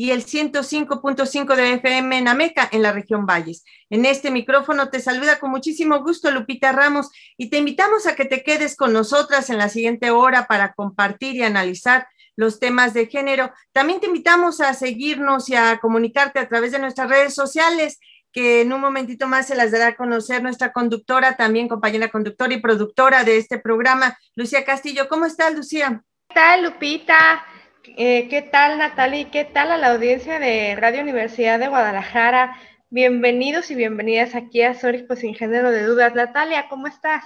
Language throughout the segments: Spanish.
y el 105.5 de FM en Ameca, en la región Valles. En este micrófono te saluda con muchísimo gusto Lupita Ramos y te invitamos a que te quedes con nosotras en la siguiente hora para compartir y analizar los temas de género. También te invitamos a seguirnos y a comunicarte a través de nuestras redes sociales que en un momentito más se las dará a conocer nuestra conductora, también compañera conductora y productora de este programa, Lucía Castillo. ¿Cómo estás, Lucía? ¿Qué tal, Lupita? Eh, ¿Qué tal, Natalie? ¿Qué tal a la audiencia de Radio Universidad de Guadalajara? Bienvenidos y bienvenidas aquí a Sórico Sin Género de Dudas. Natalia, ¿cómo estás?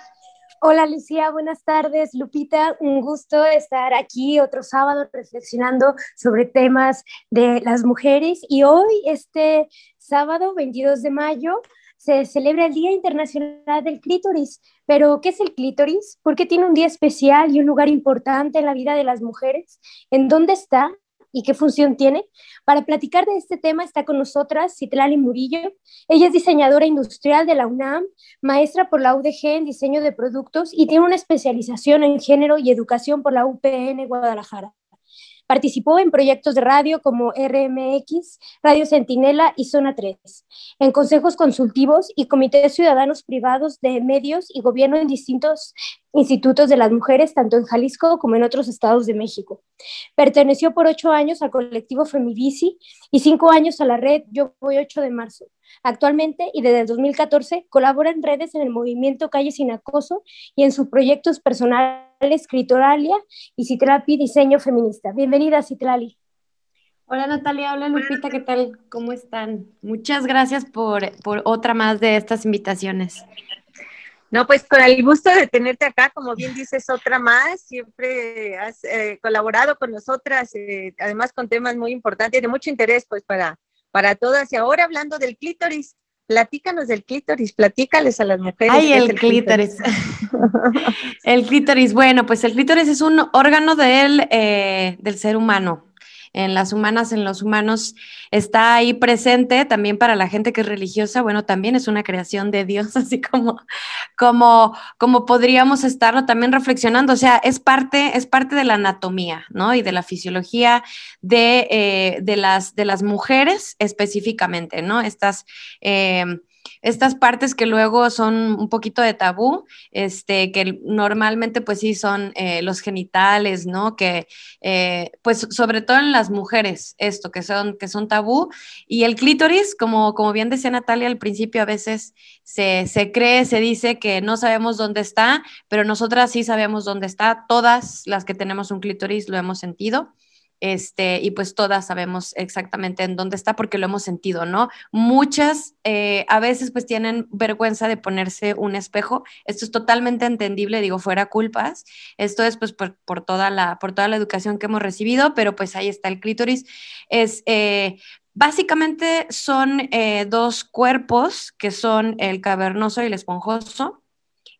Hola Lucía, buenas tardes. Lupita, un gusto estar aquí otro sábado reflexionando sobre temas de las mujeres y hoy, este sábado 22 de mayo, se celebra el Día Internacional del Clítoris. Pero, ¿qué es el clítoris? ¿Por qué tiene un día especial y un lugar importante en la vida de las mujeres? ¿En dónde está? ¿Y qué función tiene? Para platicar de este tema está con nosotras Citlali Murillo. Ella es diseñadora industrial de la UNAM, maestra por la UDG en diseño de productos y tiene una especialización en género y educación por la UPN Guadalajara. Participó en proyectos de radio como RMX, Radio Centinela y Zona 3, en consejos consultivos y comités ciudadanos privados de medios y gobierno en distintos institutos de las mujeres, tanto en Jalisco como en otros estados de México. Perteneció por ocho años al colectivo Femivici y cinco años a la red Yo Voy 8 de marzo. Actualmente y desde el 2014 colabora en redes en el movimiento Calle Sin Acoso y en sus proyectos personales Escritoralia y Citrapi Diseño Feminista. Bienvenida, Citrali. Hola Natalia, hola Lupita, ¿qué tal? ¿Cómo están? Muchas gracias por, por otra más de estas invitaciones. No, pues con el gusto de tenerte acá, como bien dices, otra más, siempre has eh, colaborado con nosotras, eh, además con temas muy importantes y de mucho interés pues para, para todas. Y ahora hablando del clítoris, platícanos del clítoris, platícales a las mujeres. Ay, el, clítoris. el clítoris, bueno, pues el clítoris es un órgano del, eh, del ser humano en las humanas, en los humanos, está ahí presente también para la gente que es religiosa, bueno, también es una creación de Dios, así como, como, como podríamos estarlo también reflexionando, o sea, es parte, es parte de la anatomía, ¿no? Y de la fisiología de, eh, de, las, de las mujeres específicamente, ¿no? Estas... Eh, estas partes que luego son un poquito de tabú, este, que normalmente pues sí son eh, los genitales, ¿no? Que eh, pues sobre todo en las mujeres, esto, que son, que son tabú. Y el clítoris, como, como bien decía Natalia al principio, a veces se, se cree, se dice que no sabemos dónde está, pero nosotras sí sabemos dónde está. Todas las que tenemos un clítoris lo hemos sentido. Este, y pues todas sabemos exactamente en dónde está porque lo hemos sentido, ¿no? Muchas eh, a veces pues tienen vergüenza de ponerse un espejo. Esto es totalmente entendible, digo, fuera culpas. Esto es pues por, toda, la, por toda la educación que hemos recibido, pero pues ahí está el clítoris. Es, eh, básicamente son eh, dos cuerpos que son el cavernoso y el esponjoso.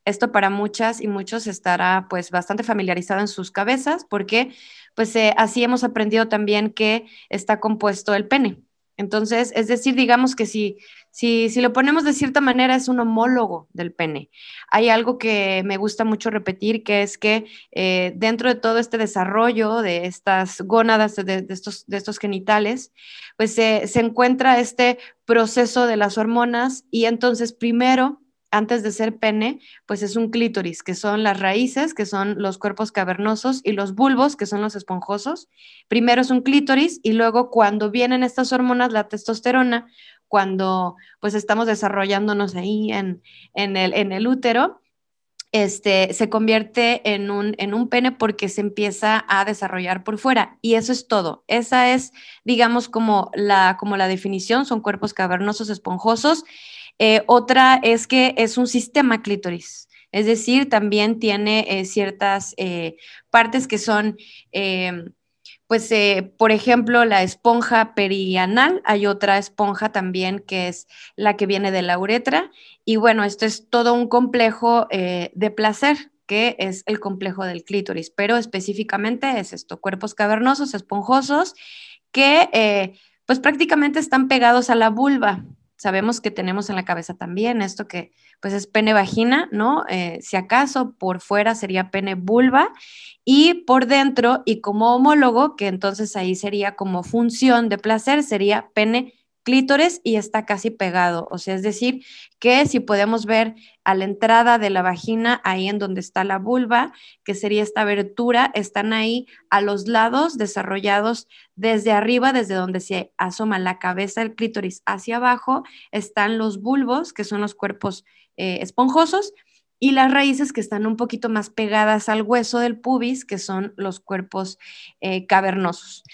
Esto para muchas y muchos estará pues bastante familiarizado en sus cabezas porque pues eh, así hemos aprendido también que está compuesto el pene. Entonces, es decir, digamos que si, si, si, lo ponemos de cierta manera, es un homólogo del pene. Hay algo que me gusta mucho repetir, que es que eh, dentro de todo este desarrollo de estas gónadas, de, estos, de estos genitales, pues se encuentra este proceso de las hormonas y entonces primero antes de ser pene, pues es un clítoris, que son las raíces, que son los cuerpos cavernosos, y los bulbos, que son los esponjosos. Primero es un clítoris y luego cuando vienen estas hormonas, la testosterona, cuando pues estamos desarrollándonos ahí en, en, el, en el útero, este, se convierte en un, en un pene porque se empieza a desarrollar por fuera. Y eso es todo. Esa es, digamos, como la, como la definición, son cuerpos cavernosos, esponjosos. Eh, otra es que es un sistema clítoris. Es decir, también tiene eh, ciertas eh, partes que son pues, por ejemplo, la esponja perianal, hay otra esponja también que es la que viene de la uretra. Y bueno, esto es todo un complejo de placer, que es el complejo del clítoris, pero específicamente es esto, cuerpos cavernosos, esponjosos, que pues prácticamente están pegados a la vulva. Sabemos que tenemos en la cabeza también esto que pues es pene vagina, ¿no? si acaso por fuera sería pene vulva y por dentro y como homólogo, que entonces ahí sería como función de placer, sería pene clítores y está casi pegado. O sea, es decir, que si podemos ver a la entrada de la vagina, ahí en donde está la vulva, que sería esta abertura, están ahí a los lados desarrollados desde arriba, desde donde se asoma la cabeza del clítoris hacia abajo, están los bulbos, que son los cuerpos eh, esponjosos, y las raíces que están un poquito más pegadas al hueso del pubis, que son los cuerpos eh, cavernosos.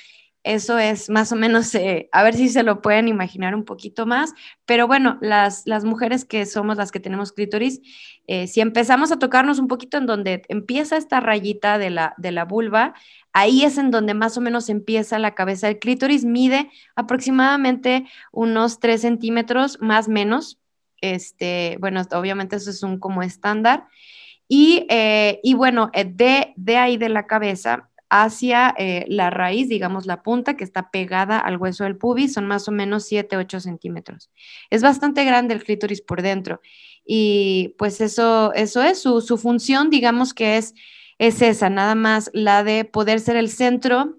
Eso es más o menos, eh, a ver si se lo pueden imaginar un poquito más, pero bueno, las, las mujeres que somos las que tenemos clítoris, eh, si empezamos a tocarnos un poquito en donde empieza esta rayita de la, de la vulva, ahí es en donde más o menos empieza la cabeza del clítoris, mide aproximadamente unos 3 centímetros más menos, este, bueno, obviamente eso es un como estándar. Y, eh, bueno, eh, de, de, ahí de la cabeza hacia eh, la raíz, digamos la punta que está pegada al hueso del pubis, son más o menos 7, 8 centímetros. Es bastante grande el clítoris por dentro. Y pues eso, eso es su, su función, digamos que es, es esa, nada más la de poder ser el centro,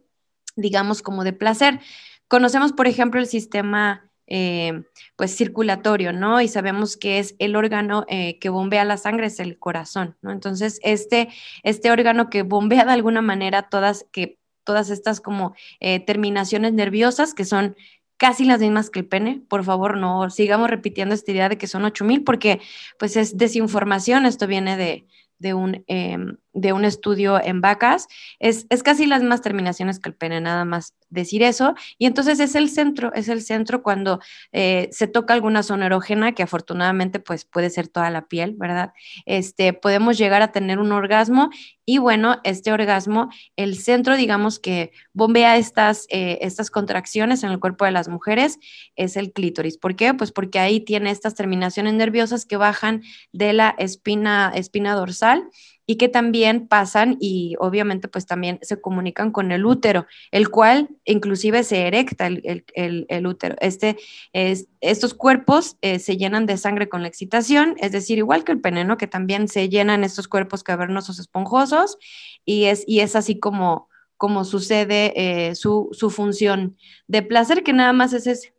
digamos, como de placer. Conocemos, por ejemplo, el sistema eh, pues circulatorio, ¿no? Y sabemos que es el órgano eh, que bombea la sangre, es el corazón, ¿no? Entonces, este, este órgano que bombea de alguna manera todas, que, todas estas como eh, terminaciones nerviosas que son casi las mismas que el pene. Por favor, no sigamos repitiendo esta idea de que son 8000 porque pues es desinformación, esto viene de, de un, em, de un estudio en vacas, es, es, casi las mismas terminaciones que el pene, nada más decir eso. Y entonces es el centro, es el centro cuando eh, se toca alguna zona erógena, que afortunadamente pues puede ser toda la piel, ¿verdad? Este, podemos llegar a tener un orgasmo y bueno, este orgasmo, el centro, digamos que bombea estas, eh, estas contracciones en el cuerpo de las mujeres, es el clítoris. ¿Por qué? Pues porque ahí tiene estas terminaciones nerviosas que bajan de la espina, espina dorsal y que también pasan y obviamente pues también se comunican con el útero, el cual inclusive se erecta el, útero. Este, es, estos cuerpos eh, se llenan de sangre con la excitación, es decir, igual que el peneno, que también se llenan estos cuerpos cavernosos esponjosos y es, y es así como, como sucede eh, su, su función de placer, que nada más es ese.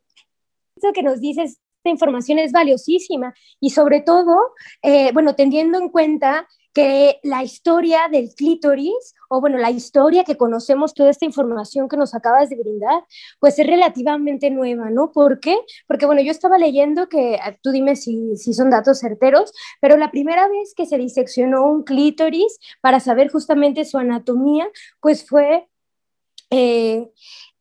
Eso que nos dices esta información es valiosísima y sobre todo, eh, bueno, teniendo en cuenta que la historia del clítoris, o bueno, la historia que conocemos, toda esta información que nos acabas de brindar, pues es relativamente nueva, ¿no? ¿Por qué? Porque bueno, yo estaba leyendo que, ah, tú dime si, si son datos certeros, pero la primera vez que se diseccionó un clítoris para saber justamente su anatomía, pues fue... Eh,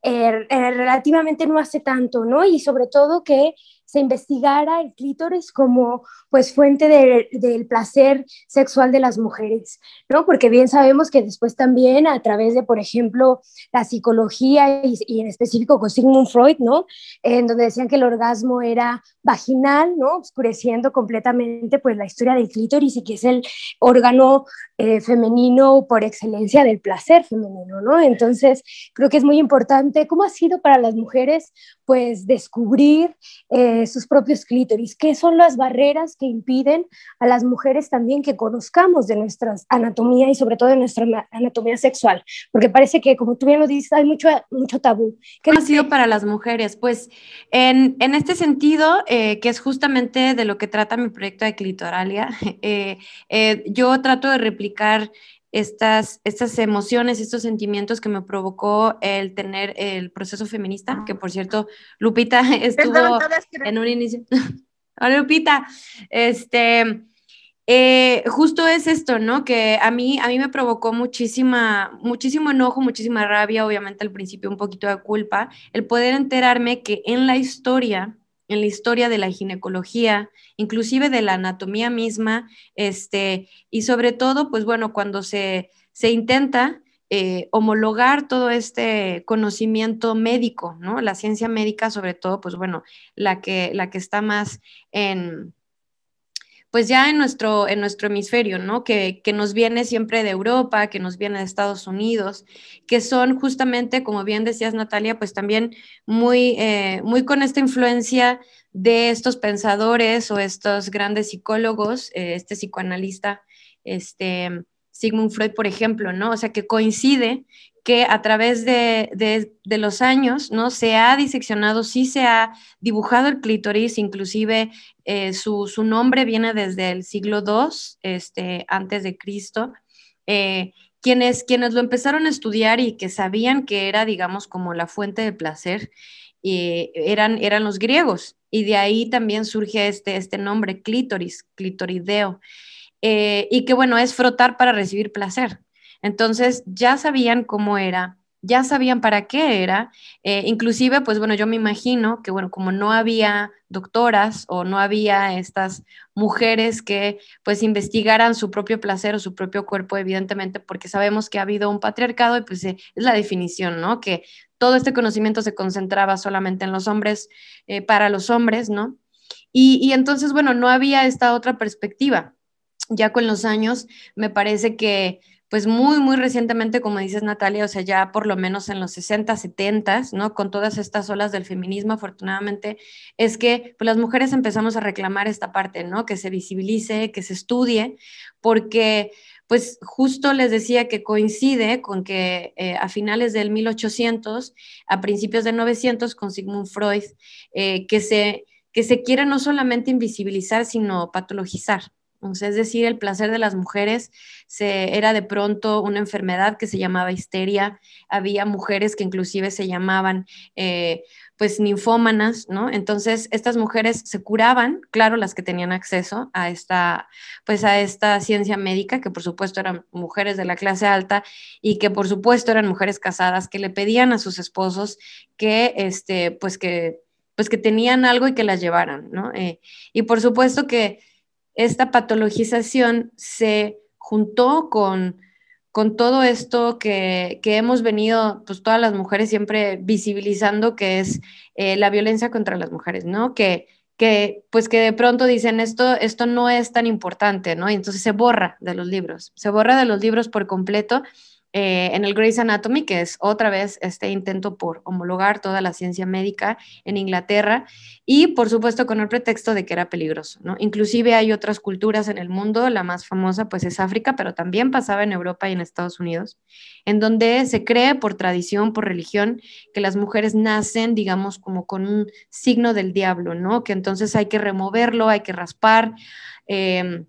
eh, eh, relativamente no hace tanto, ¿no? Y sobre todo que se investigara el clítoris como pues fuente del placer sexual de las mujeres, ¿no? Porque bien sabemos que después también a través de, por ejemplo, la psicología y, en específico con Sigmund Freud, ¿no? En donde decían que el orgasmo era vaginal, ¿no? Oscureciendo completamente pues la historia del clítoris y que es el órgano eh, femenino por excelencia del placer femenino, ¿no? Entonces, creo que es muy importante. ¿Cómo ha sido para las mujeres pues descubrir eh, sus propios clítoris, qué son las barreras que impiden a las mujeres también que conozcamos de nuestra anatomía y sobre todo de nuestra anatomía sexual, porque parece que, como tú bien lo dices, hay mucho, mucho tabú. ¿Qué ha sido para las mujeres? Pues en, en este sentido, eh, que es justamente de lo que trata mi proyecto de Clitoralia, eh, yo trato de replicar estas, estas emociones, estos sentimientos que me provocó el tener el proceso feminista, que por cierto, Lupita estuvo en un inicio. Hola, Lupita. Este, eh, justo es esto, ¿no? Que a mí, a mí me provocó muchísima, muchísimo enojo, muchísima rabia, obviamente al principio un poquito de culpa, el poder enterarme que en la historia en la historia de la ginecología, inclusive de la anatomía misma, este, y sobre todo, pues bueno, cuando se, se intenta eh, homologar todo este conocimiento médico, ¿no? La ciencia médica, sobre todo, pues bueno, la que, la que está más en, pues ya en nuestro, en nuestro hemisferio, ¿no? Que, que, nos viene siempre de Europa, que nos viene de Estados Unidos, que son justamente, como bien decías Natalia, pues también muy, eh, muy con esta influencia de estos pensadores o estos grandes psicólogos, eh, este psicoanalista, este Sigmund Freud, por ejemplo, ¿no? O sea, que coincide que a través de, los años, ¿no? Se ha diseccionado, sí se ha dibujado el clítoris, inclusive eh, su, nombre viene desde el siglo II, este, antes de Cristo. Eh, quienes, quienes lo empezaron a estudiar y que sabían que era, digamos, como la fuente de placer, eh, eran, eran los griegos. Y de ahí también surge este, este nombre, clítoris, clitorideo. y que bueno, es frotar para recibir placer. Entonces ya sabían cómo era, ya sabían para qué era, eh, inclusive, pues bueno, yo me imagino que, bueno, como no había doctoras o no había estas mujeres que pues investigaran su propio placer o su propio cuerpo, evidentemente, porque sabemos que ha habido un patriarcado y pues es la definición, ¿no? Que todo este conocimiento se concentraba solamente en los hombres, eh, para los hombres, ¿no? Y, y entonces, bueno, no había esta otra perspectiva. Ya con los años, me parece que pues muy, muy recientemente, como dices Natalia, o sea, ya por lo menos en los 60, 70, ¿no? Con todas estas olas del feminismo, afortunadamente, es que pues, las mujeres empezamos a reclamar esta parte, ¿no? Que se visibilice, que se estudie, porque pues justo les decía que coincide con que eh, a finales del 1800, a principios del 900, con Sigmund Freud, eh, que, se, que se quiere no solamente invisibilizar, sino patologizar, es decir, el placer de las mujeres se, era de pronto una enfermedad que se llamaba histeria. Había mujeres que inclusive se llamaban eh, pues ninfómanas, ¿no? Entonces, estas mujeres se curaban, claro, las que tenían acceso a esta, pues a esta ciencia médica, que por supuesto eran mujeres de la clase alta y que por supuesto eran mujeres casadas que le pedían a sus esposos que, este, pues que, pues que tenían algo y que las llevaran, ¿no? Eh, y por supuesto que esta patologización se juntó con, con todo esto que, hemos venido, pues todas las mujeres siempre visibilizando, que es eh, la violencia contra las mujeres, ¿no? Que, que, pues que de pronto dicen esto, esto no es tan importante, ¿no? Y entonces se borra de los libros, se borra de los libros por completo eh, en el Grey's Anatomy, que es otra vez este intento por homologar toda la ciencia médica en Inglaterra y por supuesto con el pretexto de que era peligroso, ¿no? Inclusive hay otras culturas en el mundo, la más famosa pues es África, pero también pasaba en Europa y en Estados Unidos, en donde se cree por tradición, por religión, que las mujeres nacen, digamos, como con un signo del diablo, ¿no? Que entonces hay que removerlo, hay que raspar. Eh,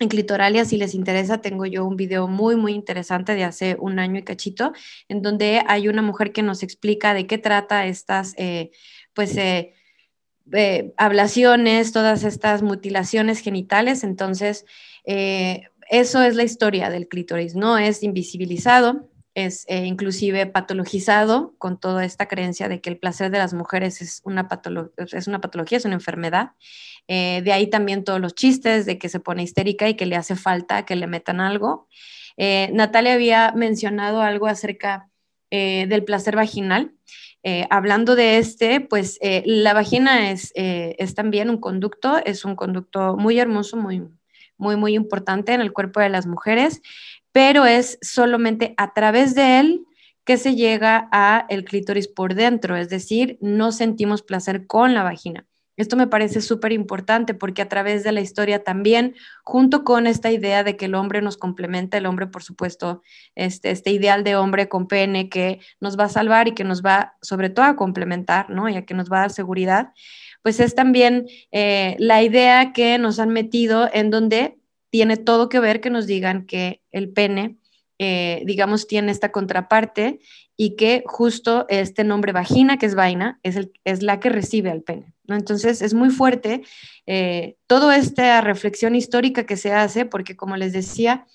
en Clitoralia, si les interesa, tengo yo un video muy, muy interesante de hace un año y cachito, en donde hay una mujer que nos explica de qué trata estas, eh, pues, eh, eh, ablaciones, todas estas mutilaciones genitales. Entonces, eso es la historia del clítoris, ¿no? Es invisibilizado, es inclusive patologizado con toda esta creencia de que el placer de las mujeres es una, es una patología, es una enfermedad. Eh, de ahí también todos los chistes de que se pone histérica y que le hace falta que le metan algo. Eh, Natalia había mencionado algo acerca eh, del placer vaginal. hablando de este, pues la vagina es, es también un conducto, es un conducto muy hermoso, muy, muy, muy importante en el cuerpo de las mujeres, pero es solamente a través de él que se llega a el clítoris por dentro, es decir, no sentimos placer con la vagina. Esto me parece súper importante porque a través de la historia también, junto con esta idea de que el hombre nos complementa, el hombre, por supuesto, este, este ideal de hombre con pene que nos va a salvar y que nos va sobre todo a complementar, ¿no? Ya que nos va a dar seguridad, pues es también eh, la idea que nos han metido en donde tiene todo que ver que nos digan que el pene eh, digamos, tiene esta contraparte y que justo este nombre vagina, que es vaina, es, es la que recibe al pene. ¿no? Entonces es muy fuerte eh, toda esta reflexión histórica que se hace, porque como les decía,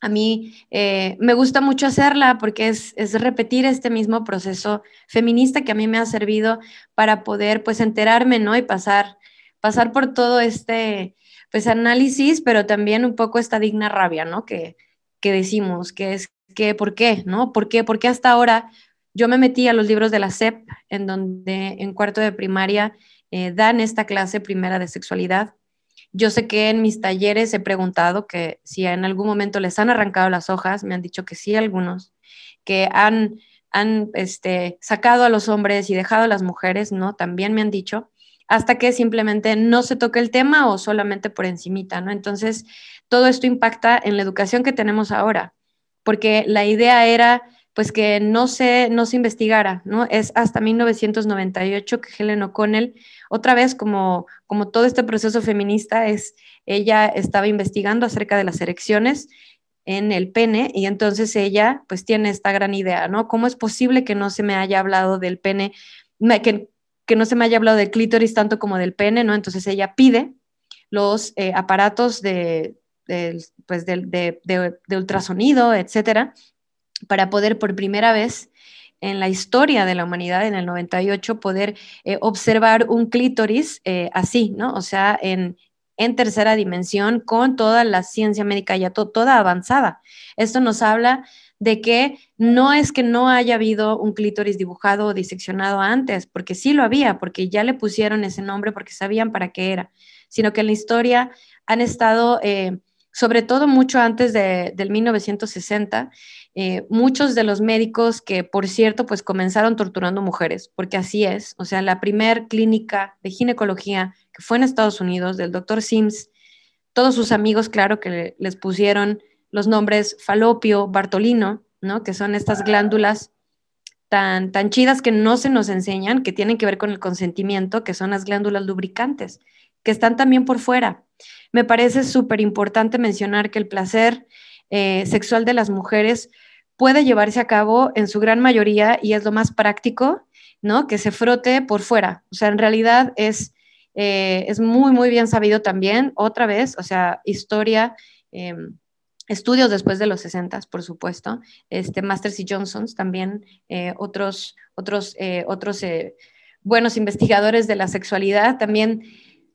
a mí eh, me gusta mucho hacerla porque es, es, repetir este mismo proceso feminista que a mí me ha servido para poder pues enterarme, ¿no? Y pasar, pasar por todo este pues análisis, pero también un poco esta digna rabia, ¿no? Que, que decimos, que es que, ¿por qué? ¿No? ¿Por qué? Porque hasta ahora yo me metí a los libros de la SEP, en donde en cuarto de primaria eh, dan esta clase primera de sexualidad. Yo sé que en mis talleres he preguntado que si en algún momento les han arrancado las hojas, me han dicho que sí algunos, que han, han este, sacado a los hombres y dejado a las mujeres, ¿no? También me han dicho, hasta que simplemente no se toque el tema o solamente por encimita, ¿no? Entonces, todo esto impacta en la educación que tenemos ahora, porque la idea era pues que no se, no se investigara, ¿no? Es hasta 1998 que Helen O'Connell, otra vez como, como todo este proceso feminista, es, ella estaba investigando acerca de las erecciones en el pene y entonces ella pues tiene esta gran idea, ¿no? ¿Cómo es posible que no se me haya hablado del pene, que, que no se me haya hablado del clítoris tanto como del pene, ¿no? Entonces ella pide los eh, aparatos de, pues de, ultrasonido, etcétera, para poder por primera vez en la historia de la humanidad, en el 98, poder eh, observar un clítoris eh, así, ¿no? O sea, en, tercera dimensión, con toda la ciencia médica ya toda avanzada. Esto nos habla de que no es que no haya habido un clítoris dibujado o diseccionado antes, porque sí lo había, porque ya le pusieron ese nombre, porque sabían para qué era, sino que en la historia han estado eh, sobre todo mucho antes de, del 1960, eh, muchos de los médicos que, por cierto, pues comenzaron torturando mujeres, porque así es, o sea, la primer clínica de ginecología que fue en Estados Unidos, del doctor Sims, todos sus amigos, claro, que les pusieron los nombres falopio, bartolino, ¿no? Que son estas glándulas tan, tan chidas que no se nos enseñan, que tienen que ver con el consentimiento, que son las glándulas lubricantes, que están también por fuera. Me parece súper importante mencionar que el placer eh, sexual de las mujeres puede llevarse a cabo en su gran mayoría y es lo más práctico, ¿no? Que se frote por fuera. O sea, en realidad es, eh, es muy, muy bien sabido también, otra vez, o sea, historia, em, estudios después de los 60, por supuesto, este, Masters y Johnsons también, eh, otros, otros, otros buenos investigadores de la sexualidad también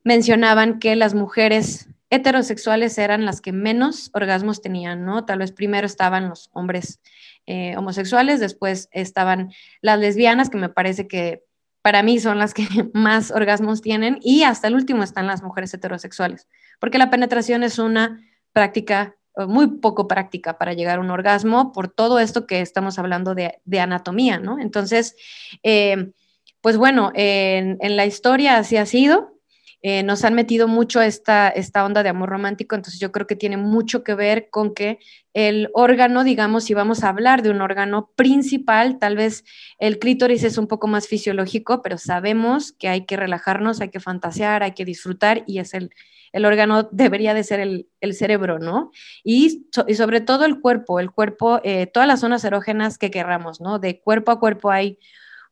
mencionaban que las mujeres heterosexuales eran las que menos orgasmos tenían, ¿no? Tal vez primero estaban los hombres eh, homosexuales, después estaban las lesbianas, que me parece que para mí son las que más orgasmos tienen, y hasta el último están las mujeres heterosexuales, porque la penetración es una práctica muy poco práctica para llegar a un orgasmo por todo esto que estamos hablando de, anatomía, ¿no? Entonces, eh, pues bueno, en, en la historia así ha sido, eh, nos han metido mucho esta, esta onda de amor romántico, entonces yo creo que tiene mucho que ver con que el órgano, digamos, si vamos a hablar de un órgano principal, tal vez el clítoris es un poco más fisiológico, pero sabemos que hay que relajarnos, hay que fantasear, hay que disfrutar y es el, el órgano debería de ser el, el cerebro, ¿no? Y, sobre todo el cuerpo, el cuerpo, eh, todas las zonas erógenas que querramos, ¿no? De cuerpo a cuerpo hay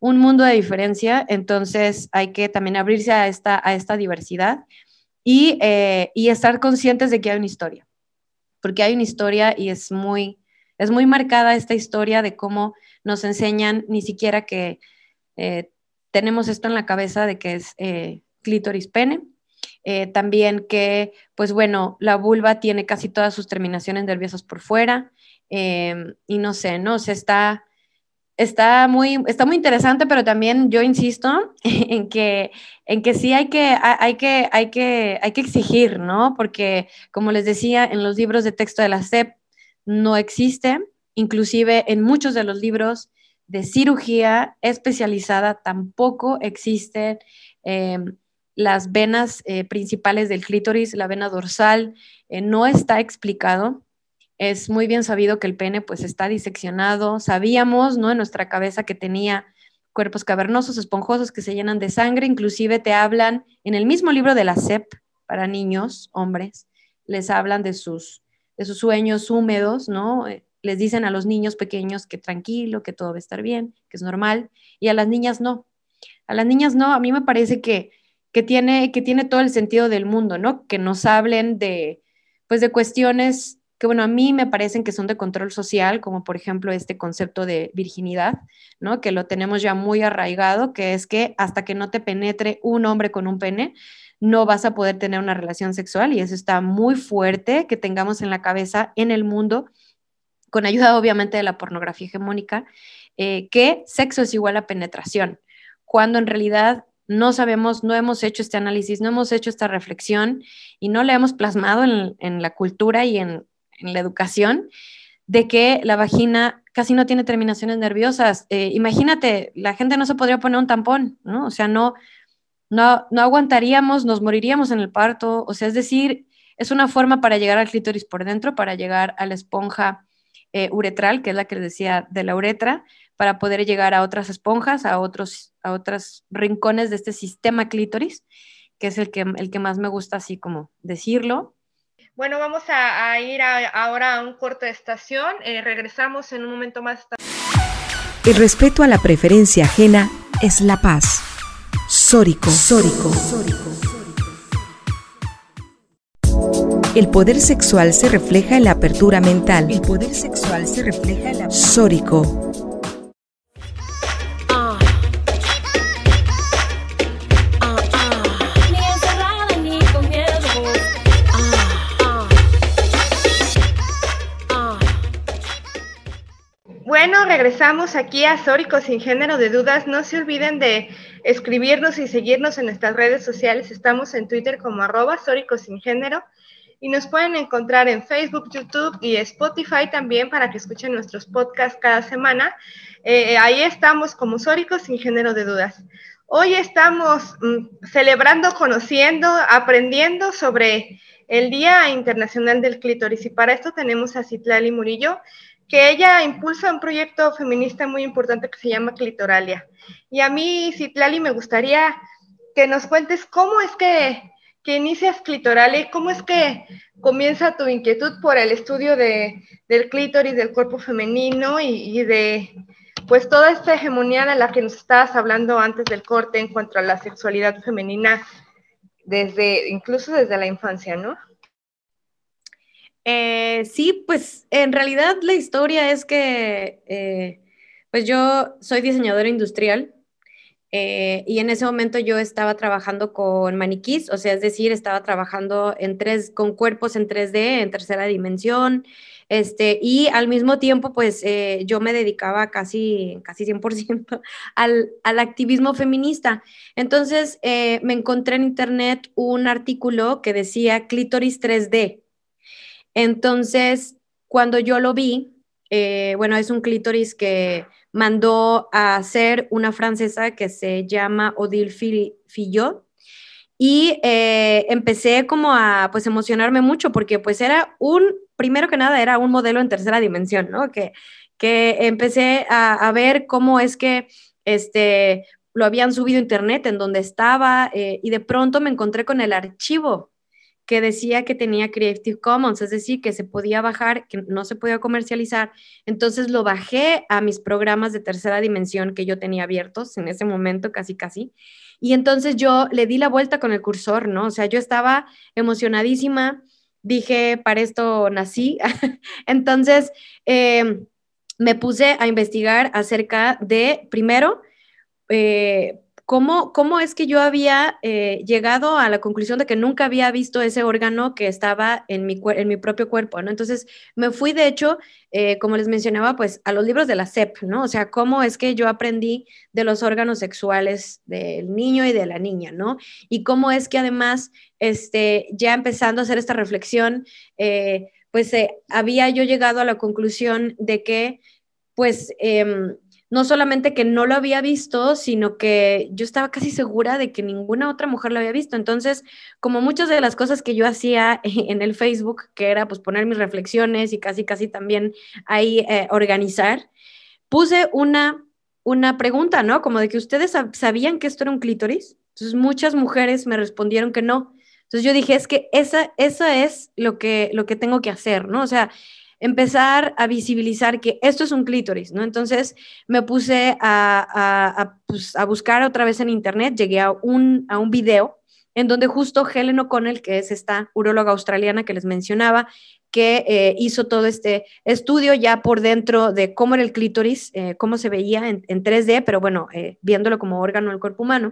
un mundo de diferencia, entonces hay que también abrirse a esta, a esta diversidad y, eh, y estar conscientes de que hay una historia, porque hay una historia y es muy, es muy marcada esta historia de cómo nos enseñan ni siquiera que eh, tenemos esto en la cabeza de que es eh, clítoris pene. también que, pues bueno, la vulva tiene casi todas sus terminaciones nerviosas por fuera y no sé, ¿no? Se está está muy, está muy interesante, pero también yo insisto en que, en que sí hay que, hay, que, hay, que, hay que exigir, ¿no? Porque, como les decía, en los libros de texto de la SEP no existe inclusive en muchos de los libros de cirugía especializada tampoco existen em, las venas eh, principales del clítoris, la vena dorsal, eh, no está explicado. Es muy bien sabido que el pene pues está diseccionado. Sabíamos, ¿no? En nuestra cabeza que tenía cuerpos cavernosos, esponjosos que se llenan de sangre. Inclusive te hablan en el mismo libro de la CEP para niños, hombres, les hablan de sus, de sus sueños húmedos, ¿no? Eh, les dicen a los niños pequeños que tranquilo, que todo va a estar bien, que es normal, y a las niñas no. A las niñas no, a mí me parece que, que, tiene, que tiene todo el sentido del mundo, ¿no? Que nos hablen de, pues, de cuestiones que, bueno, a mí me parecen que son de control social, como por ejemplo este concepto de virginidad, ¿no? Que lo tenemos ya muy arraigado, que es que hasta que no te penetre un hombre con un pene, no vas a poder tener una relación sexual y eso está muy fuerte que tengamos en la cabeza en el mundo con ayuda obviamente de la pornografía hegemónica, eh, que sexo es igual a penetración, cuando en realidad no sabemos, no hemos hecho este análisis, no hemos hecho esta reflexión y no le hemos plasmado en, la cultura y en, la educación de que la vagina casi no tiene terminaciones nerviosas. Eh, imagínate, la gente no se podría poner un tampón, ¿no? O sea, no, no, no aguantaríamos, nos moriríamos en el parto. O sea, es decir, es una forma para llegar al clítoris por dentro, para llegar a la esponja eh, uretral, que es la que les decía de la uretra, para poder llegar a otras esponjas, a otros, a otros rincones de este sistema clítoris, que es el que, el que más me gusta así como decirlo. Bueno, vamos a, ir ahora a un corto de estación. Eh, regresamos en un momento más. El respeto a la preferencia ajena es la paz. Sórico. Sórico. Sórico. El poder sexual se refleja en la apertura mental. El poder sexual se refleja en la Sórico. Regresamos aquí a Sórico sin género de dudas. No se olviden de escribirnos y seguirnos en nuestras redes sociales. Estamos en Twitter como arroba Sórico sin género y nos pueden encontrar en Facebook, YouTube y Spotify también para que escuchen nuestros podcasts cada semana. Eh, ahí estamos como Sóricos sin género de dudas. Hoy estamos mm, celebrando, conociendo, aprendiendo sobre el Día Internacional del Clítoris y para esto tenemos a Citlali Murillo, que ella impulsa un proyecto feminista muy importante que se llama Clitoralia. Y a mí, Citlali, me gustaría que nos cuentes cómo es que que inicias clitoral cómo es que comienza tu inquietud por el estudio de, del clítoris, del cuerpo femenino y, de pues toda esta hegemonía de la que nos estabas hablando antes del corte en cuanto a la sexualidad femenina, desde, incluso desde la infancia, ¿no? Eh, sí, pues en realidad la historia es que eh, pues yo soy diseñadora industrial eh, y en ese momento yo estaba trabajando con maniquís, o sea, es decir, estaba trabajando en tres, con cuerpos en 3D, en tercera dimensión, este, y al mismo tiempo, pues yo me dedicaba casi, casi 100% al, al activismo feminista. Entonces, me encontré en internet un artículo que decía clítoris 3D. Entonces, cuando yo lo vi, bueno, es un clítoris que mandó a hacer una francesa que se llama Odile Fillot y eh, empecé como a pues emocionarme mucho porque pues era un, primero que nada era un modelo en tercera dimensión, ¿no? Que, que empecé a, ver cómo es que este, lo habían subido a internet en donde estaba eh, y de pronto me encontré con el archivo que decía que tenía Creative Commons, es decir, que se podía bajar, que no se podía comercializar. Entonces lo bajé a mis programas de tercera dimensión que yo tenía abiertos en ese momento, casi, casi. Y entonces yo le di la vuelta con el cursor, ¿no? O sea, yo estaba emocionadísima, dije, para esto nací. entonces, em, me puse a investigar acerca de, primero, eh, ¿Cómo, ¿Cómo, es que yo había eh, llegado a la conclusión de que nunca había visto ese órgano que estaba en mi, en mi propio cuerpo? ¿no? Entonces me fui, de hecho, eh, como les mencionaba, pues a los libros de la CEP, ¿no? O sea, cómo es que yo aprendí de los órganos sexuales del niño y de la niña, ¿no? Y cómo es que además, este, ya empezando a hacer esta reflexión, eh, pues había yo llegado a la conclusión de que, pues, em, no solamente que no lo había visto, sino que yo estaba casi segura de que ninguna otra mujer lo había visto. Entonces, como muchas de las cosas que yo hacía en el Facebook, que era pues poner mis reflexiones y casi, casi también ahí eh, organizar, puse una, una pregunta, ¿no? Como de que ustedes sabían que esto era un clítoris. Entonces, muchas mujeres me respondieron que no. Entonces yo dije, es que esa, esa es lo que, lo que tengo que hacer, ¿no? O sea, empezar a visibilizar que esto es un clítoris, ¿no? Entonces me puse a, pues, buscar otra vez en internet, llegué a un, a un video en donde justo Helen O'Connell, que es esta uróloga australiana que les mencionaba, que eh, hizo todo este estudio ya por dentro de cómo era el clítoris, eh, cómo se veía en, 3D, pero bueno, eh, viéndolo como órgano del cuerpo humano.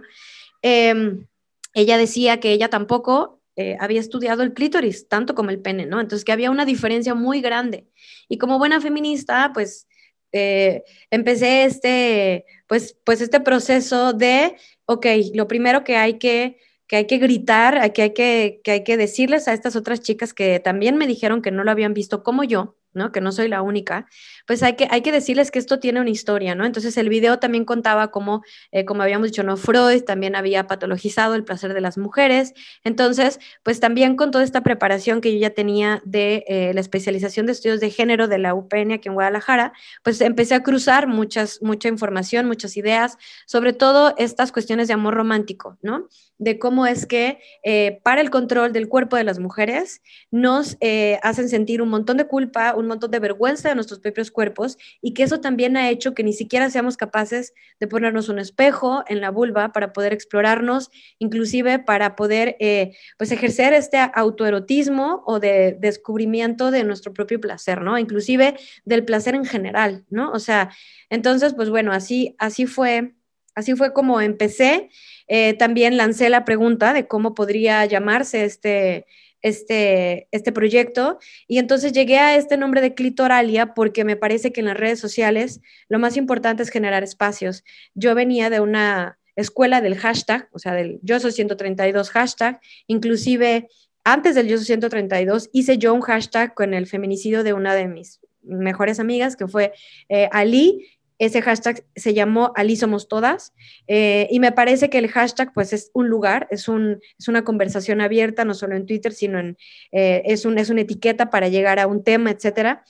Em, ella decía que ella tampoco eh, había estudiado el clítoris, tanto como el pene, ¿no? Entonces que había una diferencia muy grande. Y como buena feminista, pues eh, empecé este, pues, pues este proceso de, ok, lo primero que hay que que hay que gritar, que hay que, que hay que decirles a estas otras chicas que también me dijeron que no lo habían visto como yo, ¿no? Que no soy la única, pues hay que, hay que decirles que esto tiene una historia, ¿no? Entonces el video también contaba cómo, eh, como habíamos dicho, ¿no? Freud también había patologizado el placer de las mujeres. Entonces, pues también con toda esta preparación que yo ya tenía de eh, la especialización de estudios de género de la UPN aquí en Guadalajara, pues empecé a cruzar muchas, mucha información, muchas ideas, sobre todo estas cuestiones de amor romántico, ¿no? De cómo es que eh, para el control del cuerpo de las mujeres nos hacen sentir un montón de culpa, un montón de vergüenza de nuestros propios cuerpos y que eso también ha hecho que ni siquiera seamos capaces de ponernos un espejo en la vulva para poder explorarnos, inclusive para poder eh, pues ejercer este autoerotismo o de descubrimiento de nuestro propio placer, ¿no? Inclusive del placer en general, ¿no? O sea, entonces, pues bueno, así, así fue, así fue como empecé. Eh, también lancé la pregunta de cómo podría llamarse este, este, este proyecto. Y entonces llegué a este nombre de clitoralia porque me parece que en las redes sociales lo más importante es generar espacios. Yo venía de una escuela del hashtag, o sea, del yo soy 132 hashtag, inclusive antes del yo soy 132 hice yo un hashtag con el feminicidio de una de mis mejores amigas, que fue eh, Ali, ese hashtag se llamó Ali Somos Todas eh, y me parece que el hashtag pues es un lugar, es, un, es una conversación abierta, no solo en Twitter, sino en, eh, es, un, es una etiqueta para llegar a un tema, etcétera.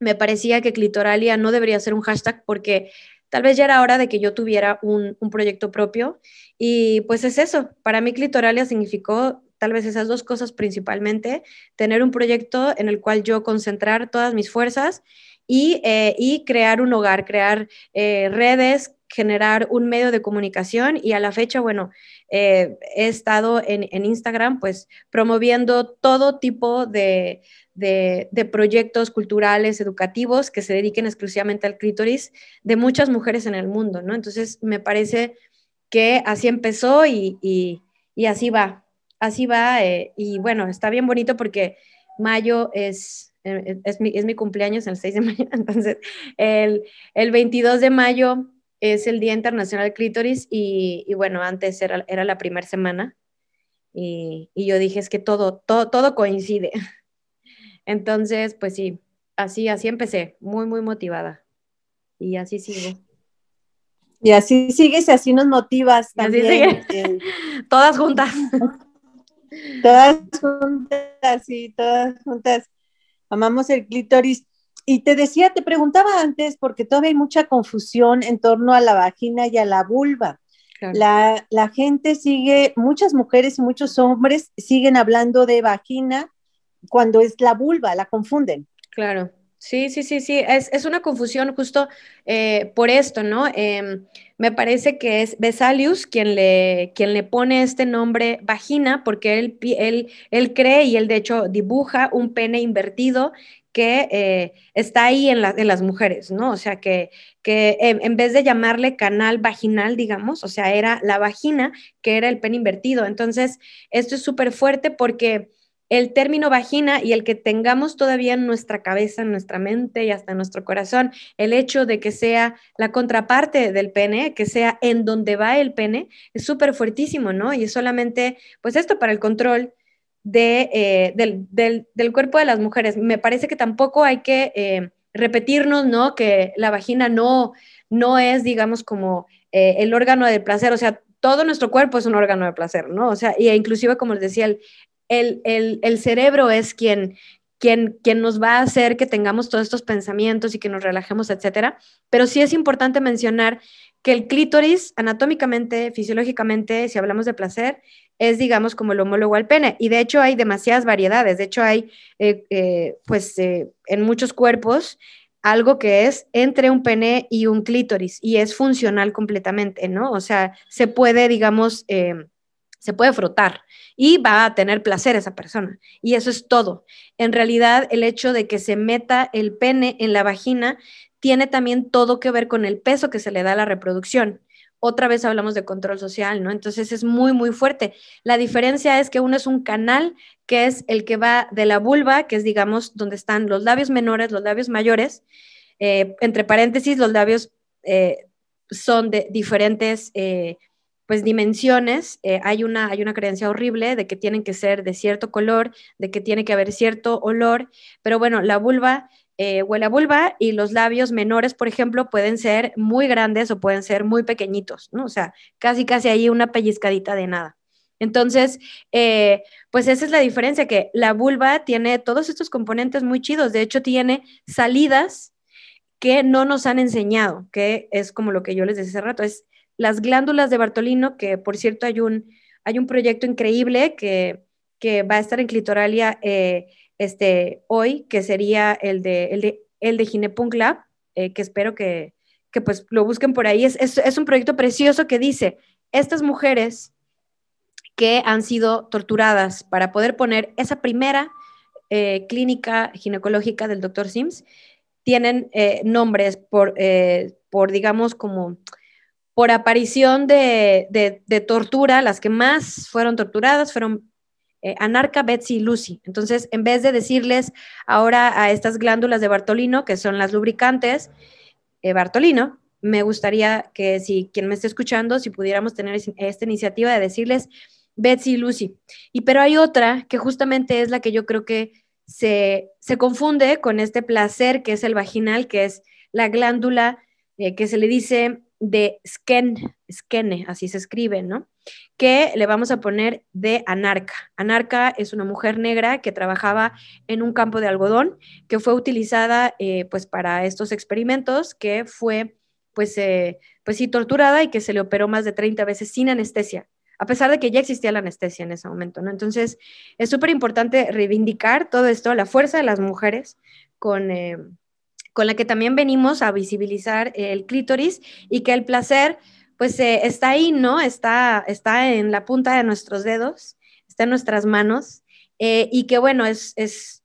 Me parecía que Clitoralia no debería ser un hashtag porque tal vez ya era hora de que yo tuviera un, un proyecto propio y pues es eso, para mí Clitoralia significó tal vez esas dos cosas principalmente, tener un proyecto en el cual yo concentrar todas mis fuerzas eh, y, crear un hogar, crear eh, redes, generar un medio de comunicación y a la fecha, bueno, eh, he estado en, Instagram pues promoviendo todo tipo de, proyectos culturales, educativos que se dediquen exclusivamente al clítoris de muchas mujeres en el mundo, ¿no? Entonces me parece que así empezó y, y así va, así va y bueno, está bien bonito porque mayo es es mi, es mi cumpleaños el 6 de mayo, entonces el, el 22 de mayo es el Día Internacional del Clítoris y, y bueno, antes era, era la primera semana y, y, yo dije es que todo, todo, todo coincide. Entonces, pues sí, así, así empecé, muy, muy motivada y así sigo. Y así sigues y así nos motivas también. todas juntas. Todas juntas, sí, todas juntas amamos el clítoris. Y te decía, te preguntaba antes, porque todavía hay mucha confusión en torno a la vagina y a la vulva. La, la, gente sigue, muchas mujeres y muchos hombres siguen hablando de vagina cuando es la vulva, la confunden. Claro. Sí, sí, sí, sí, es, es una confusión justo eh, por esto, ¿no? Em, me parece que es Vesalius quien le, quien le pone este nombre vagina porque él, él, él cree y él de hecho dibuja un pene invertido que eh, está ahí en, en, las mujeres, ¿no? O sea, que, que en, en, vez de llamarle canal vaginal, digamos, o sea, era la vagina que era el pene invertido. Entonces, esto es súper fuerte porque el término vagina y el que tengamos todavía en nuestra cabeza, en nuestra mente y hasta en nuestro corazón, el hecho de que sea la contraparte del pene, que sea en donde va el pene, es súper fuertísimo, ¿no? Y es solamente, pues esto para el control de, eh, del, cuerpo de las mujeres. Me parece que tampoco hay que eh, repetirnos, ¿no? Que la vagina no, no es, digamos, como eh, el órgano del placer, o sea, todo nuestro cuerpo es un órgano de placer, ¿no? O sea, y inclusive, como les decía, el, el, cerebro es quien, quien, quien, nos va a hacer que tengamos todos estos pensamientos y que nos relajemos, etcétera. Pero sí es importante mencionar que el clítoris, anatómicamente, fisiológicamente, si hablamos de placer, es, digamos, como el homólogo al pene. Y de hecho hay demasiadas variedades. De hecho hay, eh, eh, pues, eh, en muchos cuerpos, algo que es entre un pene y un clítoris y es funcional completamente, ¿no? O sea, se puede, digamos, se puede frotar y va a tener placer esa persona. Y eso es todo. En realidad, el hecho de que se meta el pene en la vagina tiene también todo que ver con el peso que se le da a la reproducción otra vez hablamos de control social, ¿no? Entonces es muy, muy fuerte. La diferencia es que uno es un canal que es el que va de la vulva, que es, digamos, donde están los labios menores, los labios mayores, eh, entre paréntesis, los labios eh, son de diferentes, eh, pues, dimensiones. hay, una, hay una creencia horrible de que tienen que ser de cierto color, de que tiene que haber cierto olor, pero bueno, la vulva eh, huele vulva y los labios menores, por ejemplo, pueden ser muy grandes o pueden ser muy pequeñitos, ¿no? O sea, casi, casi ahí una pellizcadita de nada. Entonces, eh, pues esa es la diferencia, que la vulva tiene todos estos componentes muy chidos, de hecho tiene salidas que no nos han enseñado, que es como lo que yo les decía hace rato, es las glándulas de Bartolino, que por cierto hay un, hay un proyecto increíble que, que va a estar en Clitoralia eh, este, hoy, que sería el de, el de, el de eh, que espero que, que, pues lo busquen por ahí. Es, es, un proyecto precioso que dice, estas mujeres que han sido torturadas para poder poner esa primera eh, clínica ginecológica del doctor Sims, tienen nombres por, por, digamos, como por aparición de, de, tortura, las que más fueron torturadas fueron eh, Anarca, Betsy y Lucy. Entonces, en vez de decirles ahora a estas glándulas de Bartolino, que son las lubricantes, eh, Bartolino, me gustaría que si quien me esté escuchando, si pudiéramos tener esta iniciativa de decirles Betsy y Lucy. Y pero hay otra que justamente es la que yo creo que se, confunde con este placer que es el vaginal, que es la glándula eh, que se le dice de Skene, Skene, así se escribe, ¿no? Que le vamos a poner de Anarca. Anarca es una mujer negra que trabajaba en un campo de algodón, que fue utilizada eh, pues para estos experimentos, que fue pues, eh, pues sí torturada y que se le operó más de 30 veces sin anestesia, a pesar de que ya existía la anestesia en ese momento, ¿no? Entonces es súper importante reivindicar todo esto, la fuerza de las mujeres con... Eh, con la que también venimos a visibilizar el clítoris y que el placer pues eh, está ahí, ¿no? Está, está en la punta de nuestros dedos, está en nuestras manos eh, y que bueno, es... es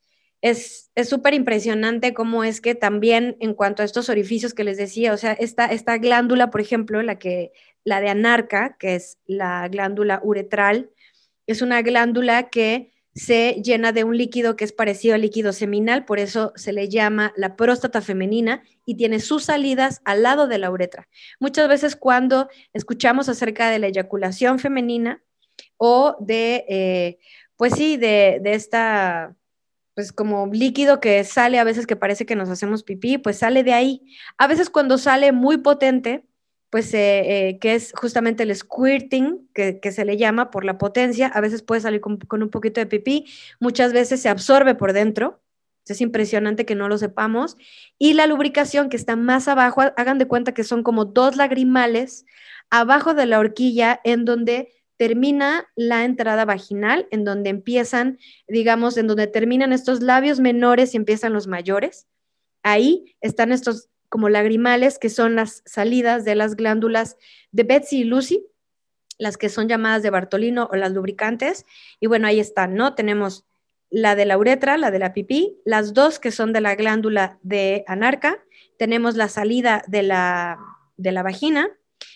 es súper impresionante cómo es que también en cuanto a estos orificios que les decía, o sea, esta, esta glándula, por ejemplo, la, que, la de anarca, que es la glándula uretral, es una glándula que se llena de un líquido que es parecido al líquido seminal, por eso se le llama la próstata femenina y tiene sus salidas al lado de la uretra. Muchas veces cuando escuchamos acerca de la eyaculación femenina o de, eh, pues sí, de, de esta pues como líquido que sale a veces que parece que nos hacemos pipí, pues sale de ahí. A veces cuando sale muy potente, pues eh, eh, que es justamente el squirting, que, se le llama por la potencia, a veces puede salir con, un poquito de pipí, muchas veces se absorbe por dentro, es impresionante que no lo sepamos, y la lubricación que está más abajo, hagan de cuenta que son como dos lagrimales abajo de la horquilla en donde termina la entrada vaginal, en donde empiezan, digamos, en donde terminan estos labios menores y empiezan los mayores. Ahí están estos como lagrimales, que son las salidas de las glándulas de Betsy y Lucy, las que son llamadas de Bartolino o las lubricantes. Y bueno, ahí están, ¿no? Tenemos la de la uretra, la de la pipí, las dos que son de la glándula de anarca, tenemos la salida de la, de la vagina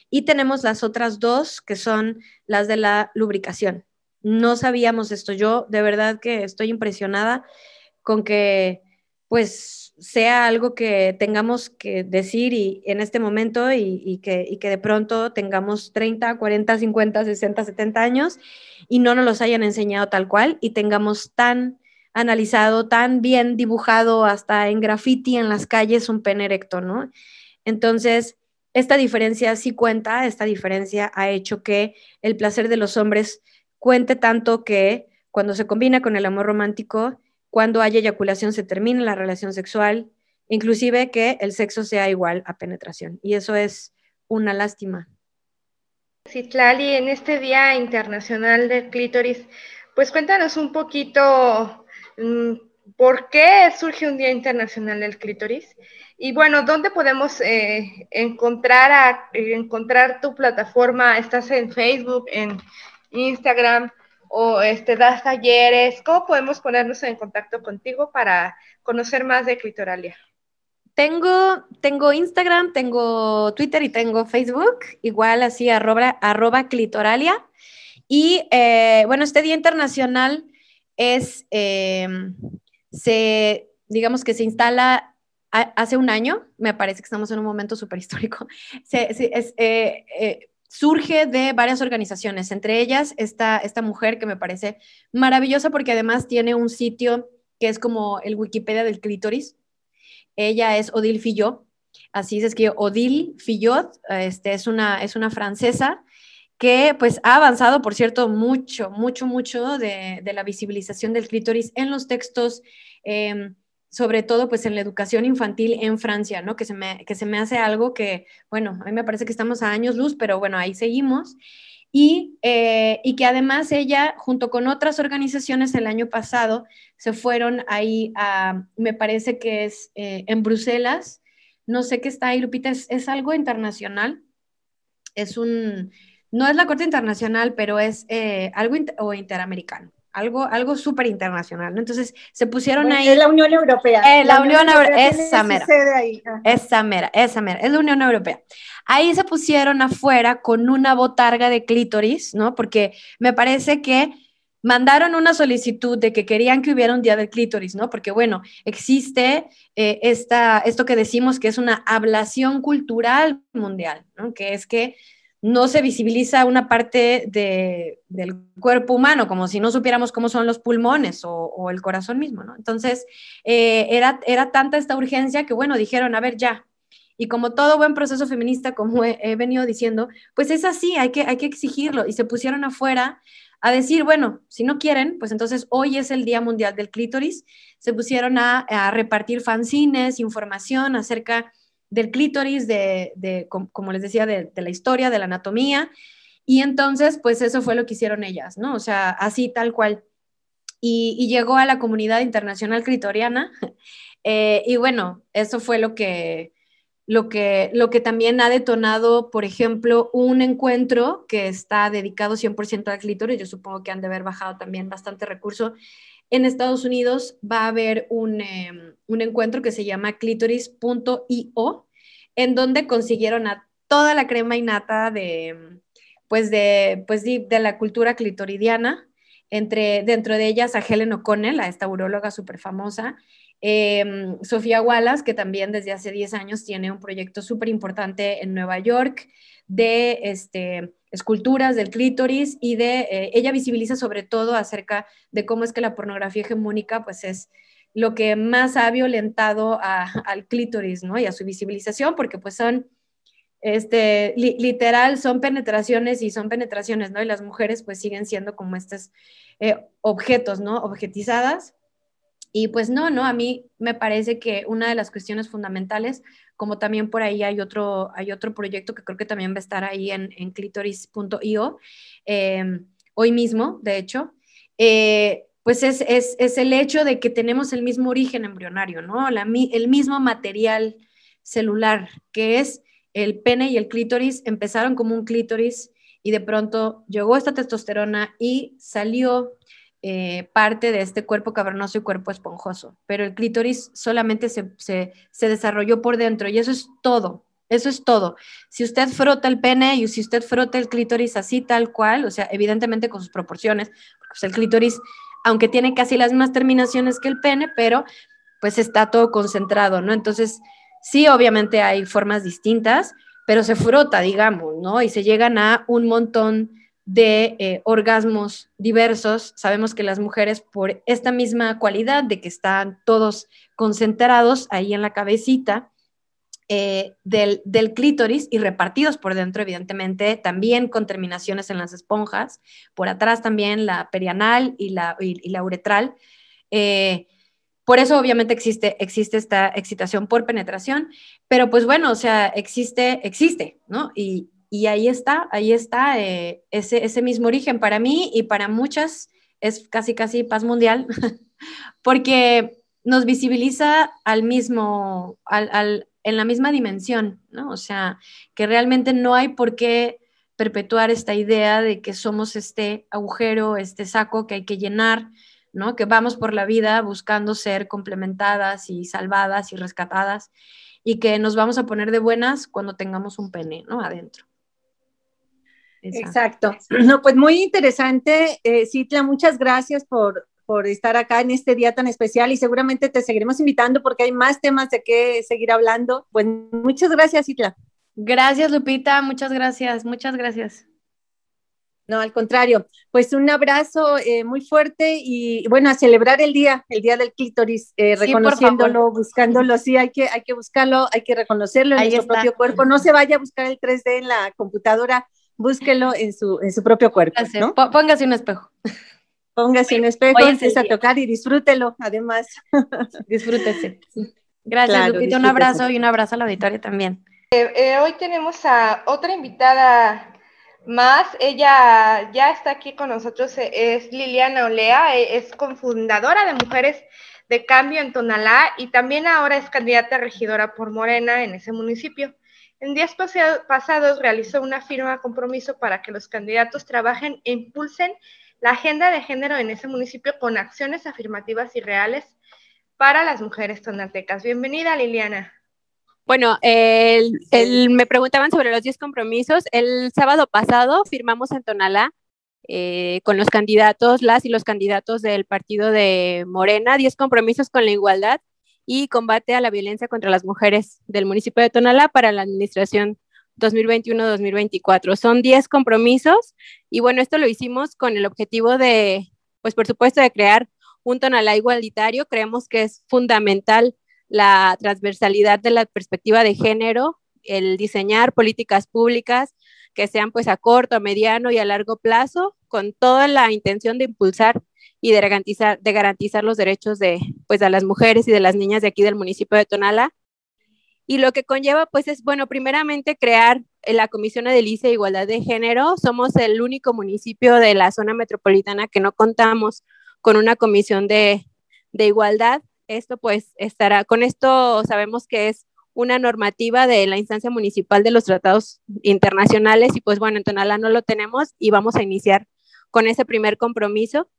y tenemos las otras dos que son las de la lubricación. No sabíamos esto. Yo de verdad que estoy impresionada con que, pues, sea algo que tengamos que decir y, en este momento y, que, y, que, de pronto tengamos 30, 40, 50, 60, 70 años y no nos los hayan enseñado tal cual y tengamos tan analizado, tan bien dibujado hasta en graffiti en las calles un pene erecto, ¿no? Entonces, esta diferencia sí cuenta, esta diferencia ha hecho que el placer de los hombres cuente tanto que cuando se combina con el amor romántico, cuando haya eyaculación se termina la relación sexual, inclusive que el sexo sea igual a penetración. Y eso es una lástima. Citlali, en este Día Internacional del Clítoris, pues cuéntanos un poquito mm, por qué surge un Día Internacional del Clítoris y bueno, ¿dónde podemos eh, encontrar, a, encontrar tu plataforma? ¿Estás en Facebook, en Instagram? O este, das talleres, ¿cómo podemos ponernos en contacto contigo para conocer más de Clitoralia? Tengo, tengo Instagram, tengo Twitter y tengo Facebook, igual así arroba, arroba clitoralia. Y eh, bueno, este Día Internacional es, em, se, digamos que se instala hace un año, me parece que estamos en un momento súper histórico, se, es, eh, eh, surge de varias organizaciones, entre ellas esta, esta mujer que me parece maravillosa porque además tiene un sitio que es como el Wikipedia del clítoris. Ella es Odile Fillot, así es que Odile Fillot este, es, una, es una francesa que pues ha avanzado, por cierto, mucho, mucho, mucho de, la visibilización del clítoris en los textos em, sobre todo pues en la educación infantil en Francia, ¿no? Que se me, que se me hace algo que, bueno, a mí me parece que estamos a años luz, pero bueno, ahí seguimos. Y, eh, y que además ella, junto con otras organizaciones el año pasado, se fueron ahí a, me parece que es eh, en Bruselas, no sé qué está ahí, Lupita, es, es algo internacional, es un, no es la Corte Internacional, pero es eh, algo o interamericano algo, algo súper internacional, ¿no? Entonces se pusieron ahí. Es la Unión Europea. Eh, la, Unión, Europea, esa mera. Esa mera, esa mera, es la Unión Europea. Ahí se pusieron afuera con una botarga de clítoris, ¿no? Porque me parece que mandaron una solicitud de que querían que hubiera un día del clítoris, ¿no? Porque, bueno, existe eh, esta, esto que decimos que es una ablación cultural mundial, ¿no? Que es que no se visibiliza una parte del cuerpo humano, como si no supiéramos cómo son los pulmones o, el corazón mismo, ¿no? Entonces, eh, era, era tanta esta urgencia que, bueno, dijeron, a ver, ya. Y como todo buen proceso feminista, como he, venido diciendo, pues es así, hay que, hay que exigirlo. Y se pusieron afuera a decir, bueno, si no quieren, pues entonces hoy es el Día Mundial del Clítoris. Se pusieron a, a repartir fanzines, información acerca del clítoris, de, como les decía, de, la historia, de la anatomía. Y entonces, pues eso fue lo que hicieron ellas, ¿no? O sea, así tal cual. Y, llegó a la comunidad internacional clitoriana. Eh, y bueno, eso fue lo que, lo, que, lo que también ha detonado, por ejemplo, un encuentro que está dedicado 100% al clítoris. Yo supongo que han de haber bajado también bastante recurso en Estados Unidos va a haber em, un, encuentro que se llama clitoris.io, en donde consiguieron a toda la crema innata de, pues de, pues de, la cultura clitoridiana, entre, dentro de ellas a Helen O'Connell, a esta uróloga súper famosa, em, Sofía Wallace, que también desde hace 10 años tiene un proyecto súper importante en Nueva York de este, esculturas del clítoris y de, eh, ella visibiliza sobre todo acerca de cómo es que la pornografía hegemónica pues es lo que más ha violentado al clítoris, ¿no? Y a su visibilización, porque pues son, este, literal, son penetraciones y son penetraciones, ¿no? Y las mujeres pues siguen siendo como estos eh, objetos, ¿no? Objetizadas. Y pues no, no, a mí me parece que una de las cuestiones fundamentales como también por ahí hay otro, hay otro proyecto que creo que también va a estar ahí en, en clitoris.io, em, hoy mismo, de hecho, eh, pues es, es, es, el hecho de que tenemos el mismo origen embrionario, ¿no? El mismo material celular, que es el pene y el clítoris, empezaron como un clítoris y de pronto llegó esta testosterona y salió eh, parte de este cuerpo cavernoso y cuerpo esponjoso, pero el clítoris solamente se, desarrolló por dentro y eso es todo, eso es todo. Si usted frota el pene y si usted frota el clítoris así tal cual, o sea, evidentemente con sus proporciones, pues el clítoris, aunque tiene casi las mismas terminaciones que el pene, pero pues está todo concentrado, ¿no? Entonces, sí, obviamente hay formas distintas, pero se frota, digamos, ¿no? Y se llegan a un montón de eh, orgasmos diversos. Sabemos que las mujeres, por esta misma cualidad de que están todos concentrados ahí en la cabecita eh, del, clítoris y repartidos por dentro, evidentemente, también con terminaciones en las esponjas, por atrás también la perianal y la, la uretral. Eh, por eso obviamente existe, existe esta excitación por penetración, pero pues bueno, o sea, existe, existe, ¿no? Y, y ahí está, ahí está eh, ese, ese mismo origen. Para mí y para muchas es casi, casi paz mundial, porque nos visibiliza al mismo, al, al, en la misma dimensión, ¿no? O sea, que realmente no hay por qué perpetuar esta idea de que somos este agujero, este saco que hay que llenar, ¿no? Que vamos por la vida buscando ser complementadas y salvadas y rescatadas y que nos vamos a poner de buenas cuando tengamos un pene, ¿no? Adentro. Exacto. No, pues muy interesante, eh, Citla, muchas gracias por, por estar acá en este día tan especial y seguramente te seguiremos invitando porque hay más temas de qué seguir hablando. Pues muchas gracias, Citla. Gracias, Lupita, muchas gracias, muchas gracias. No, al contrario, pues un abrazo eh, muy fuerte y bueno, a celebrar el día, el día del clítoris, eh, reconociéndolo, buscándolo, sí, hay que, hay que buscarlo, hay que reconocerlo en su propio cuerpo. No se vaya a buscar el 3D en la computadora, búsquelo en su, en su propio cuerpo. ¿no? Póngase un espejo. Póngase un espejo, empieza a tocar y disfrútelo, además. Disfrútese. Gracias, Lupita, un abrazo y un abrazo a la auditoria también. Eh, hoy tenemos a otra invitada más. Ella ya está aquí con nosotros, e, es Liliana Olea, es cofundadora de Mujeres de Cambio en Tonalá y también ahora es candidata a regidora por Morena en ese municipio. En días pasados realizó una firma compromiso para que los candidatos trabajen e impulsen la agenda de género en ese municipio con acciones afirmativas y reales para las mujeres tonaltecas. Bienvenida, Liliana. Bueno, me preguntaban sobre los 10 compromisos. El sábado pasado firmamos en Tonalá eh, con los candidatos, las y los candidatos del partido de Morena, 10 compromisos con la igualdad y combate a la violencia contra las mujeres del municipio de Tonalá para la administración 2021-2024. Son 10 compromisos y bueno, esto lo hicimos con el objetivo de, pues por supuesto, de crear un Tonalá igualitario. Creemos que es fundamental la transversalidad de la perspectiva de género, el diseñar políticas públicas que sean pues a corto, a mediano y a largo plazo, con toda la intención de impulsar y de garantizar, de garantizar los derechos de pues a las mujeres y de las niñas de aquí del municipio de Tonala. Y lo que conlleva pues es, bueno, primeramente crear la Comisión de e Igualdad de Género. Somos el único municipio de la zona metropolitana que no contamos con una comisión de, de igualdad esto pues estará, con esto sabemos que es una normativa de la instancia municipal de los tratados internacionales y pues bueno, en Tonalá no lo tenemos y vamos a iniciar con ese primer compromiso.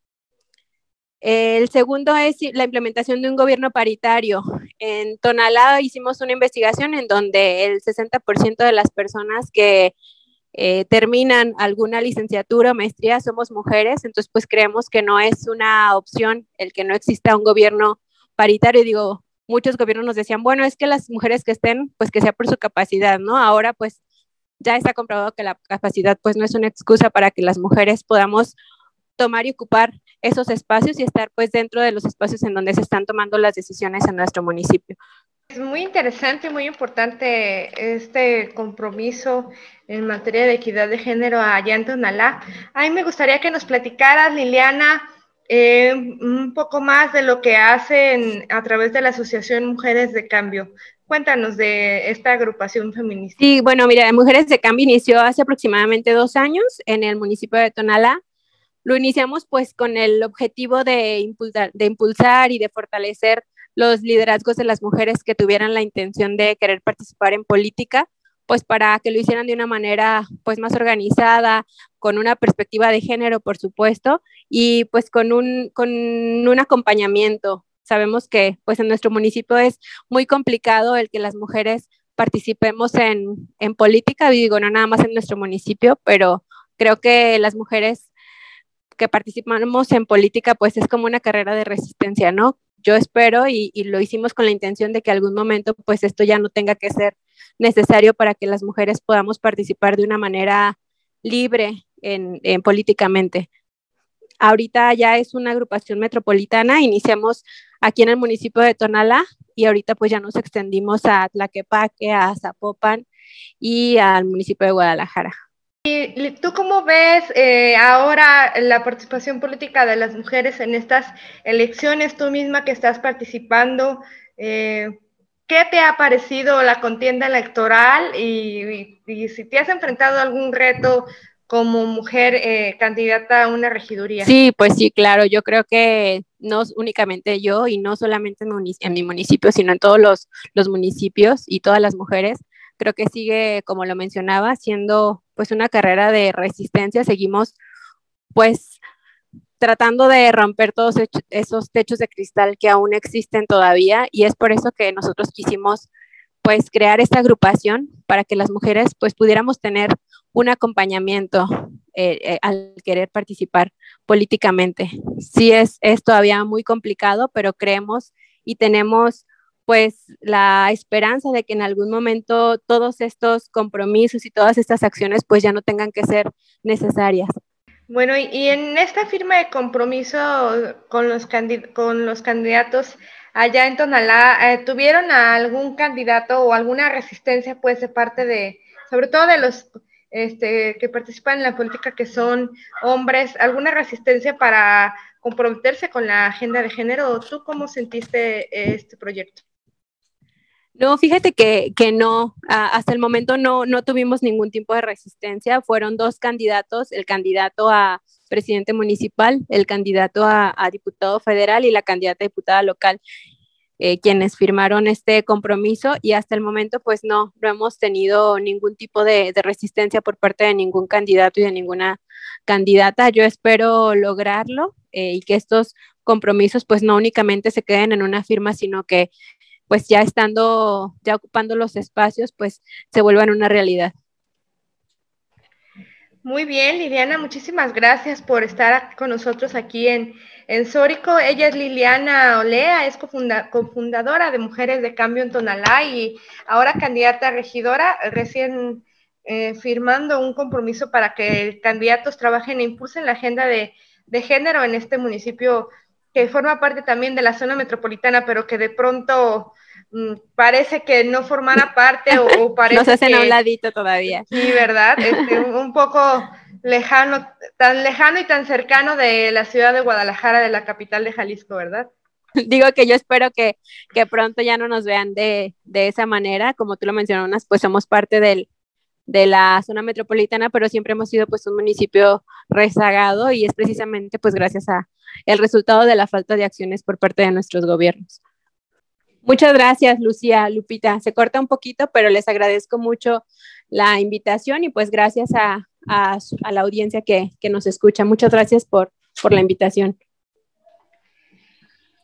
El segundo es la implementación de un gobierno paritario. En Tonalá hicimos una investigación en donde el 60% de las personas que eh, terminan alguna licenciatura o maestría somos mujeres, entonces pues creemos que no es una opción el que no exista un gobierno paritario, digo, muchos gobiernos nos decían, bueno, es que las mujeres que estén, pues que sea por su capacidad, ¿no? Ahora pues ya está comprobado que la capacidad pues no es una excusa para que las mujeres podamos tomar y ocupar esos espacios y estar pues dentro de los espacios en donde se están tomando las decisiones en nuestro municipio. Es muy interesante muy importante este compromiso en materia de equidad de género allá en Tonalá. A mí me gustaría que nos platicaras, Liliana, eh, un poco más de lo que hacen a través de la Asociación Mujeres de Cambio. Cuéntanos de esta agrupación feminista. Sí, bueno, mira, Mujeres de Cambio inició hace aproximadamente dos años en el municipio de Tonalá. Lo iniciamos pues con el objetivo de impulsar, de impulsar y de fortalecer los liderazgos de las mujeres que tuvieran la intención de querer participar en política pues para que lo hicieran de una manera pues más organizada, con una perspectiva de género, por supuesto, y pues con un, con un acompañamiento. Sabemos que pues en nuestro municipio es muy complicado el que las mujeres participemos en, en política, digo, no nada más en nuestro municipio, pero creo que las mujeres que participamos en política, pues es como una carrera de resistencia, ¿no? yo espero y, lo hicimos con la intención de que algún momento pues esto ya no tenga que ser necesario para que las mujeres podamos participar de una manera libre en, políticamente. Ahorita ya es una agrupación metropolitana, iniciamos aquí en el municipio de Tonalá y ahorita pues ya nos extendimos a Tlaquepaque, a Zapopan y al municipio de Guadalajara. ¿Y tú cómo ves eh, ahora la participación política de las mujeres en estas elecciones? Tú misma que estás participando, eh, ¿qué te ha parecido la contienda electoral y, si te has enfrentado a algún reto como mujer eh, candidata a una regiduría? Sí, pues sí, claro. Yo creo que no únicamente yo y no solamente en, mi municipio, sino en todos los, los municipios y todas las mujeres creo que sigue, como lo mencionaba, siendo pues una carrera de resistencia. Seguimos pues tratando de romper todos esos techos de cristal que aún existen todavía y es por eso que nosotros quisimos pues crear esta agrupación para que las mujeres pues pudiéramos tener un acompañamiento eh, eh, al querer participar políticamente. Sí es, es todavía muy complicado, pero creemos y tenemos pues la esperanza de que en algún momento todos estos compromisos y todas estas acciones pues ya no tengan que ser necesarias. Bueno, y, en esta firma de compromiso con los, con los candidatos allá en Tonalá, eh, ¿tuvieron algún candidato o alguna resistencia pues de parte de, sobre todo de los este, que participan en la política que son hombres, alguna resistencia para comprometerse con la agenda de género? ¿Tú cómo sentiste este proyecto? No, fíjate que, no, hasta el momento no, no tuvimos ningún tipo de resistencia. Fueron dos candidatos, el candidato a presidente municipal, el candidato a, diputado federal y la candidata a diputada local, eh, quienes firmaron este compromiso y hasta el momento pues no, no hemos tenido ningún tipo de, resistencia por parte de ningún candidato y de ninguna candidata. Yo espero lograrlo eh, y que estos compromisos pues no únicamente se queden en una firma, sino que pues ya estando, ya ocupando los espacios, pues se vuelvan una realidad. Muy bien, Liliana, muchísimas gracias por estar con nosotros aquí en, en Sórico. Ella es Liliana Olea, es cofundadora de Mujeres de Cambio en Tonalá y ahora candidata a regidora, recién eh, firmando un compromiso para que candidatos trabajen e impulsen la agenda de, de género en este municipio que forma parte también de la zona metropolitana, pero que de pronto Mm, parece que no formara parte o, parece Nos hacen a un ladito todavía. Sí, ¿verdad? Este, un poco lejano, tan lejano y tan cercano de la ciudad de Guadalajara, de la capital de Jalisco, ¿verdad? Digo que yo espero que, que pronto ya no nos vean de, de, esa manera, como tú lo mencionas, pues somos parte del, de la zona metropolitana, pero siempre hemos sido pues un municipio rezagado y es precisamente pues gracias a el resultado de la falta de acciones por parte de nuestros gobiernos. Muchas gracias, Lucía, Lupita. Se corta un poquito, pero les agradezco mucho la invitación y pues gracias a, la audiencia que, nos escucha. Muchas gracias por, por la invitación.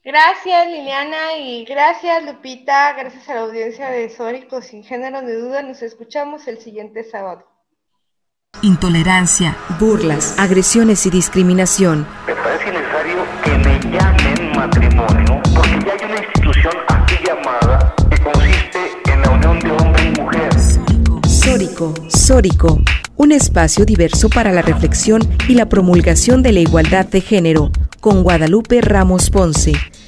Gracias Liliana y gracias Lupita, gracias a la audiencia de Sórico sin género de duda, nos escuchamos el siguiente sábado. Intolerancia, burlas, agresiones y discriminación. Me parece necesario que me llamen matrimonio porque ya hay una institución llamada que consiste en la unión de hombre y mujer. Sórico, Sórico, un espacio diverso para la reflexión y la promulgación de la igualdad de género, con Guadalupe Ramos Ponce.